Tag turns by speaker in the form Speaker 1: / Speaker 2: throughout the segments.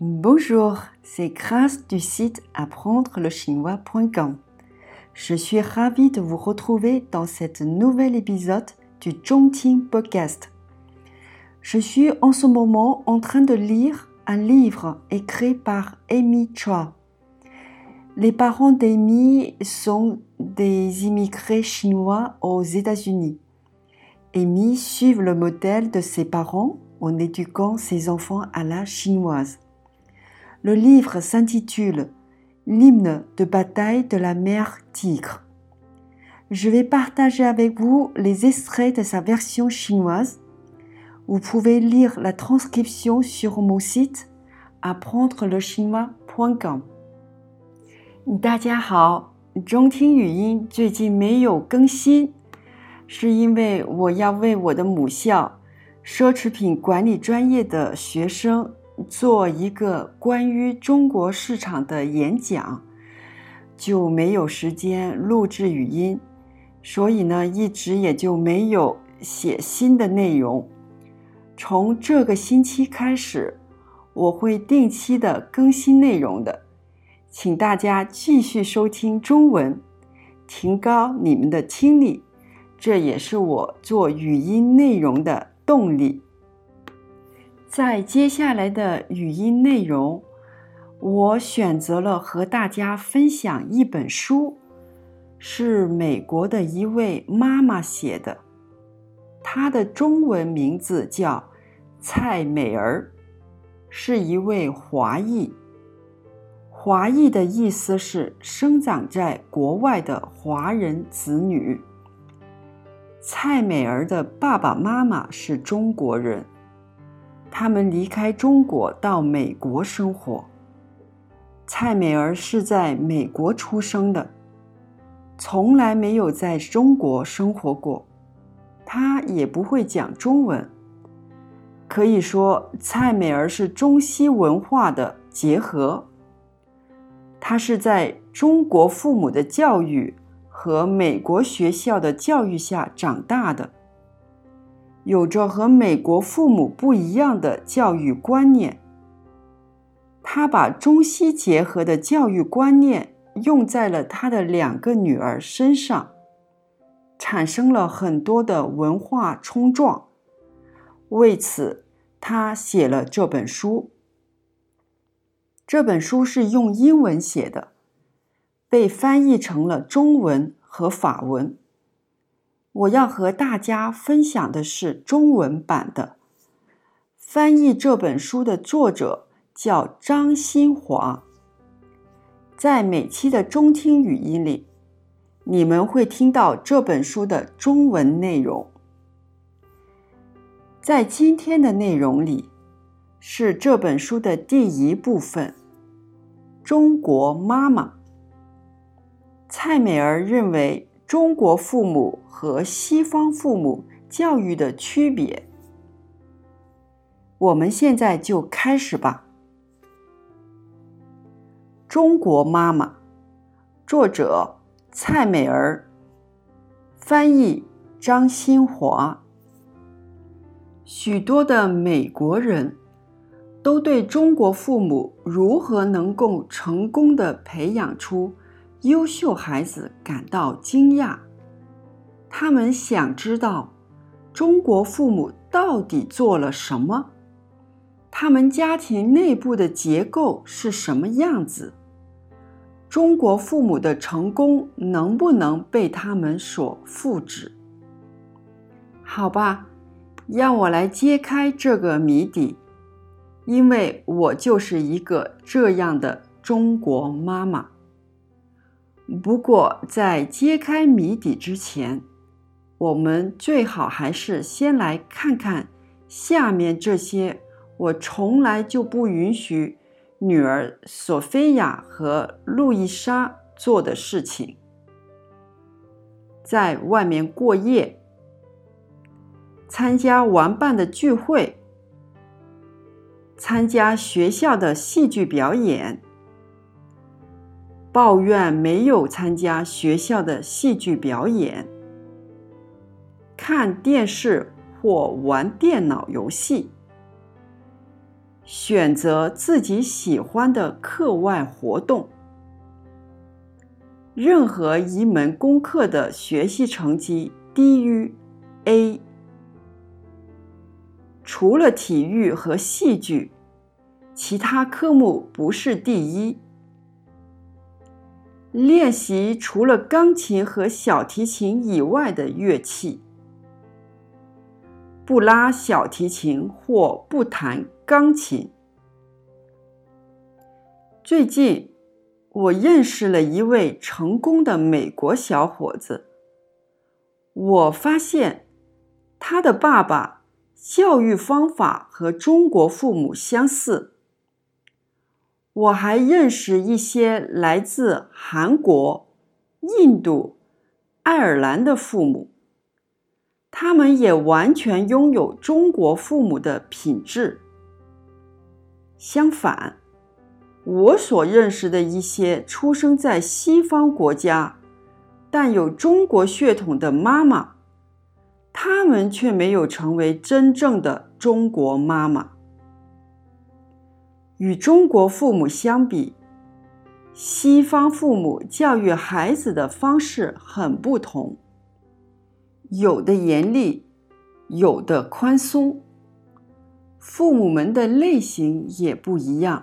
Speaker 1: Bonjour, c'est Grace du site apprendre-le-chinois.com. Je suis ravie de vous retrouver dans cet nouvel épisode du Zhongting Podcast. Je suis en ce moment en train de lire un livre écrit par Amy Chua. Les parents d'Amy sont des immigrés chinois aux États-Unis. Amy suit le modèle de ses parents en éduquant ses enfants à la chinoise. Le livre s'intitule L'hymne de bataille de la mer Tigre. Je vais partager avec vous les extraits de sa version chinoise. Vous pouvez lire la transcription sur mon site apprendre-le-chinois.com。大家好，中听语音最近没有更新，是因为我要为我的母校奢侈品管理专业的学生。 做一个关于中国市场的演讲，就没有时间录制语音，所以呢，一直也就没有写新的内容。从这个星期开始，我会定期的更新内容的，请大家继续收听中文，提高你们的听力，这也是我做语音内容的动力。在接下来的语音内容，我选择了和大家分享一本书，是美国的一位妈妈写的，她的中文名字叫蔡美儿，是一位华裔。华裔的意思是生长在国外的华人子女。蔡美儿的爸爸妈妈是中国人。他们离开中国到美国生活。蔡美儿是在美国出生的，从来没有在中国生活过，她也不会讲中文。可以说，蔡美儿是中西文化的结合。她是在中国父母的教育和美国学校的教育下长大的。有着和美国父母不一样的教育观念，他把中西结合的教育观念用在了他的两个女儿身上，产生了很多的文化冲撞。为此，他写了这本书。这本书是用英文写的，被翻译成了中文和法文。我要和大家分享的是中文版的。翻译这本书的作者叫张新华。在每期的中听语音里，你们会听到这本书的中文内容。在今天的内容里，是这本书的第一部分——中国妈妈。蔡美儿认为。中国父母和西方父母教育的区别，我们现在就开始吧。中国妈妈，作者蔡美儿，翻译张新华。许多的美国人都对中国父母如何能够成功的培养出。优秀孩子感到惊讶，他们想知道中国父母到底做了什么，他们家庭内部的结构是什么样子，中国父母的成功能不能被他们所复制？好吧，让我来揭开这个谜底，因为我就是一个这样的中国妈妈。不过，在揭开谜底之前，我们最好还是先来看看下面这些我从来就不允许女儿索菲亚和路易莎做的事情：在外面过夜，参加玩伴的聚会，参加学校的戏剧表演。抱怨没有参加学校的戏剧表演，看电视或玩电脑游戏，选择自己喜欢的课外活动。任何一门功课的学习成绩低于 A，除了体育和戏剧，其他科目不是第一。练习除了钢琴和小提琴以外的乐器，不拉小提琴或不弹钢琴。最近。我认识了一位成功的美国小伙子。我发现他的爸爸教育方法和中国父母相似。我还认识一些来自韩国、印度、爱尔兰的父母，他们也完全拥有中国父母的品质。相反。我所认识的一些出生在西方国家但有中国血统的妈妈，他们却没有成为真正的中国妈妈。与中国父母相比，西方父母教育孩子的方式很不同，有的严厉，有的宽松，父母们的类型也不一样。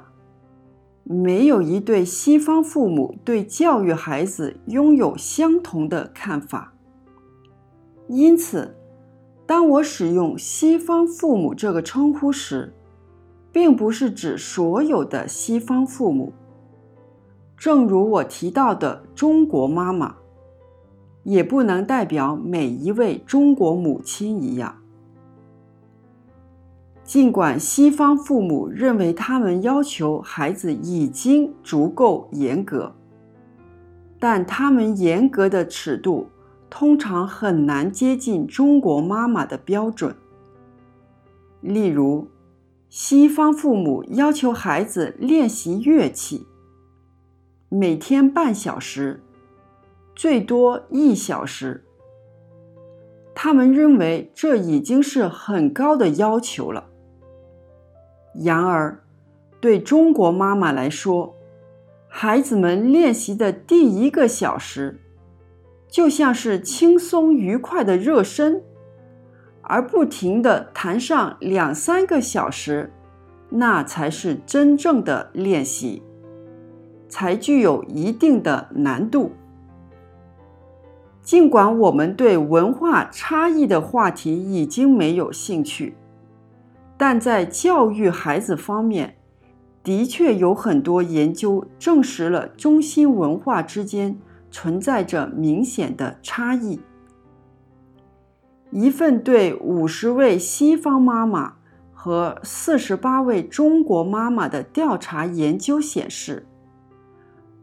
Speaker 1: 没有一对西方父母对教育孩子拥有相同的看法。因此，当我使用“西方父母”这个称呼时，并不是指所有的西方父母。正如我提到的“中国妈妈”，也不能代表每一位中国母亲一样。尽管西方父母认为他们要求孩子已经足够严格，但他们严格的尺度通常很难接近中国妈妈的标准。例如，西方父母要求孩子练习乐器，每天半小时，最多一小时。他们认为这已经是很高的要求了。然而，对中国妈妈来说，孩子们练习的第一个小时，就像是轻松愉快的热身，而不停的弹上两三个小时，那才是真正的练习，才具有一定的难度。尽管我们对文化差异的话题已经没有兴趣。但在教育孩子方面，的确有很多研究证实了中西文化之间存在着明显的差异。一份对五十位西方妈妈和四十八位中国妈妈的调查研究显示，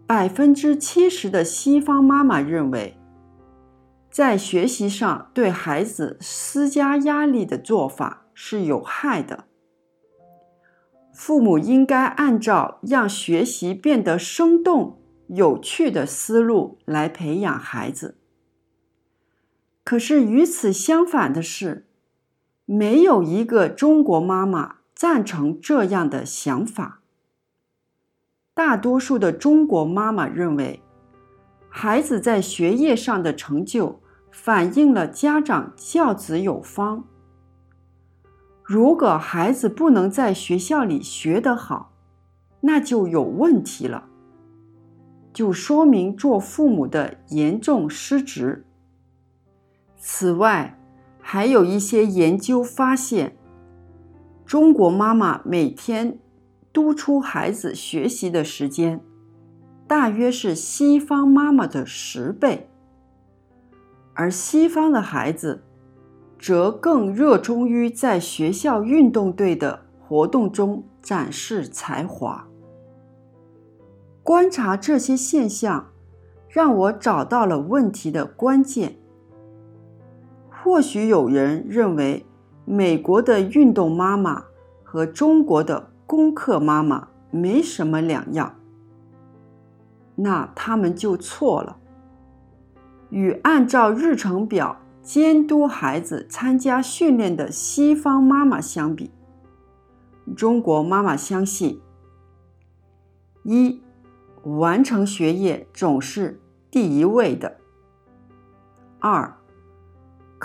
Speaker 1: 百分之七十的西方妈妈认为，在学习上对孩子施加压力的做法。是有害的。父母应该按照让学习变得生动、有趣的思路来培养孩子。可是与此相反的是，没有一个中国妈妈赞成这样的想法。大多数的中国妈妈认为，孩子在学业上的成就反映了家长教子有方。如果孩子不能在学校里学得好，那就有问题了，就说明做父母的严重失职。此外，还有一些研究发现，中国妈妈每天督促孩子学习的时间，大约是西方妈妈的十倍，而西方的孩子。则更热衷于在学校运动队的活动中展示才华。观察这些现象，让我找到了问题的关键。或许有人认为美国的运动妈妈和中国的功课妈妈没什么两样，那他们就错了。与按照日程表。监督孩子参加训练的西方妈妈相比，中国妈妈相信：一、完成学业总是第一位的；二、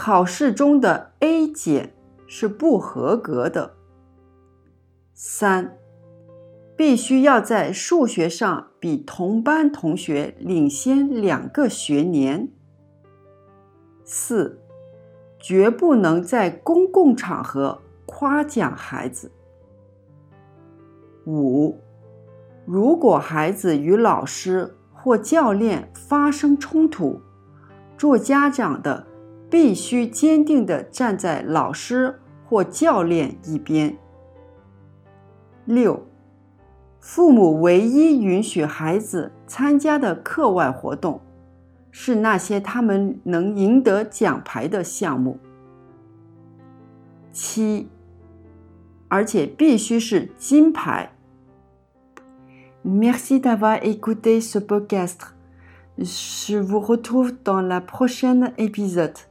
Speaker 1: 考试中的 A 减是不合格的；三、必须要在数学上比同班同学领先两个学年；四、绝不能在公共场合夸奖孩子。五，如果孩子与老师或教练发生冲突，做家长的必须坚定地站在老师或教练一边。六，父母唯一允许孩子参加的课外活动，是那些他们能赢得奖牌的项目。七，而且必须是金牌。Merci d'avoir écouté ce podcast. Je vous retrouve dans la prochaine épisode.